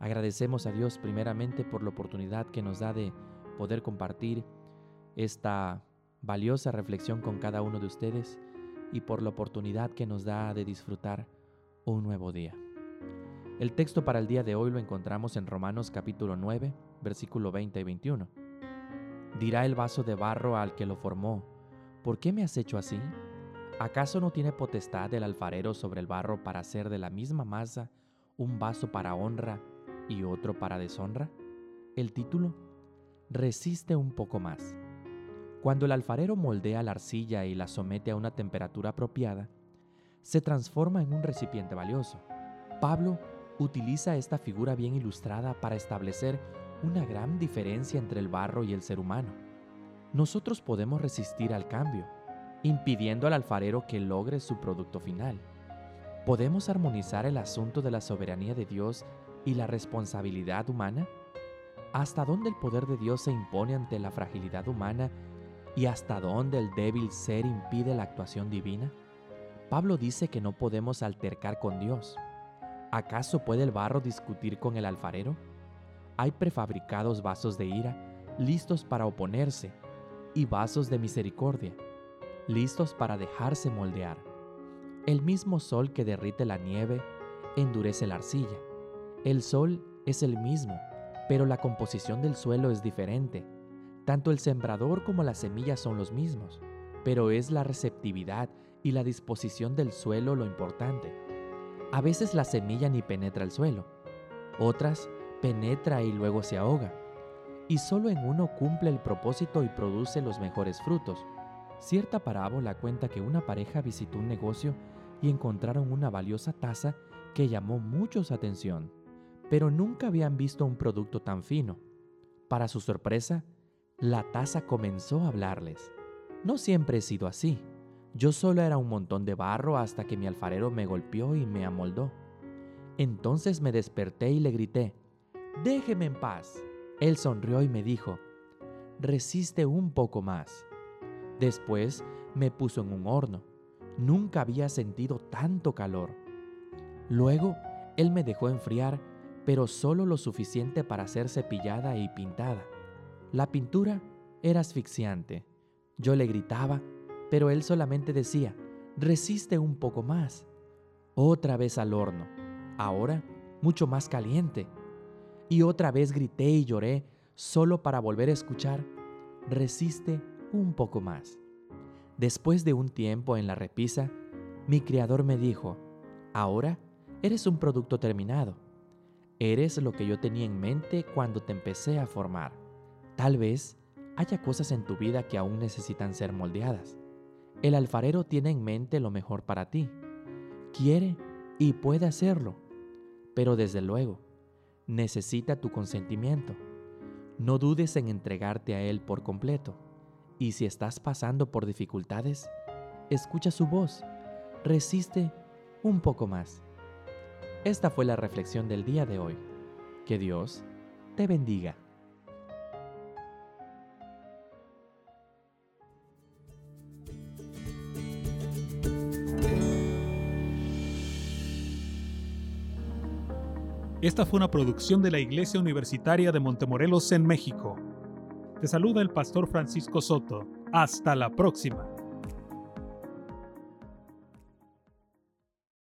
Agradecemos a Dios primeramente por la oportunidad que nos da de poder compartir esta valiosa reflexión con cada uno de ustedes y por la oportunidad que nos da de disfrutar un nuevo día. El texto para el día de hoy lo encontramos en Romanos capítulo 9, versículo 20 y 21. Dirá el vaso de barro al que lo formó, ¿por qué me has hecho así? ¿Acaso no tiene potestad el alfarero sobre el barro para hacer de la misma masa un vaso para honra y otro para deshonra? El título resiste un poco más. Cuando el alfarero moldea la arcilla y la somete a una temperatura apropiada, se transforma en un recipiente valioso. Pablo utiliza esta figura bien ilustrada para establecer una gran diferencia entre el barro y el ser humano. Nosotros podemos resistir al cambio, impidiendo al alfarero que logre su producto final. Podemos armonizar el asunto de la soberanía de Dios y la responsabilidad humana? ¿Hasta dónde el poder de Dios se impone ante la fragilidad humana y hasta dónde el débil ser impide la actuación divina? Pablo dice que no podemos altercar con Dios. ¿Acaso puede el barro discutir con el alfarero? Hay prefabricados vasos de ira, listos para oponerse, y vasos de misericordia, listos para dejarse moldear. El mismo sol que derrite la nieve endurece la arcilla el sol es el mismo, pero la composición del suelo es diferente. Tanto el sembrador como la semilla son los mismos, pero es la receptividad y la disposición del suelo lo importante. A veces la semilla ni penetra el suelo, otras penetra y luego se ahoga. Y solo en uno cumple el propósito y produce los mejores frutos. Cierta parábola cuenta que una pareja visitó un negocio y encontraron una valiosa taza que llamó mucho su atención pero nunca habían visto un producto tan fino. Para su sorpresa, la taza comenzó a hablarles. No siempre he sido así. Yo solo era un montón de barro hasta que mi alfarero me golpeó y me amoldó. Entonces me desperté y le grité, Déjeme en paz. Él sonrió y me dijo, Resiste un poco más. Después me puso en un horno. Nunca había sentido tanto calor. Luego, él me dejó enfriar pero solo lo suficiente para ser cepillada y pintada. La pintura era asfixiante. Yo le gritaba, pero él solamente decía, resiste un poco más. Otra vez al horno, ahora mucho más caliente. Y otra vez grité y lloré solo para volver a escuchar, resiste un poco más. Después de un tiempo en la repisa, mi criador me dijo, ahora eres un producto terminado Eres lo que yo tenía en mente cuando te empecé a formar. Tal vez haya cosas en tu vida que aún necesitan ser moldeadas. El alfarero tiene en mente lo mejor para ti. Quiere y puede hacerlo. Pero desde luego, necesita tu consentimiento. No dudes en entregarte a Él por completo. Y si estás pasando por dificultades, escucha su voz. Resiste un poco más. Esta fue la reflexión del día de hoy. Que Dios te bendiga. Esta fue una producción de la Iglesia Universitaria de Montemorelos en México. Te saluda el pastor Francisco Soto. Hasta la próxima.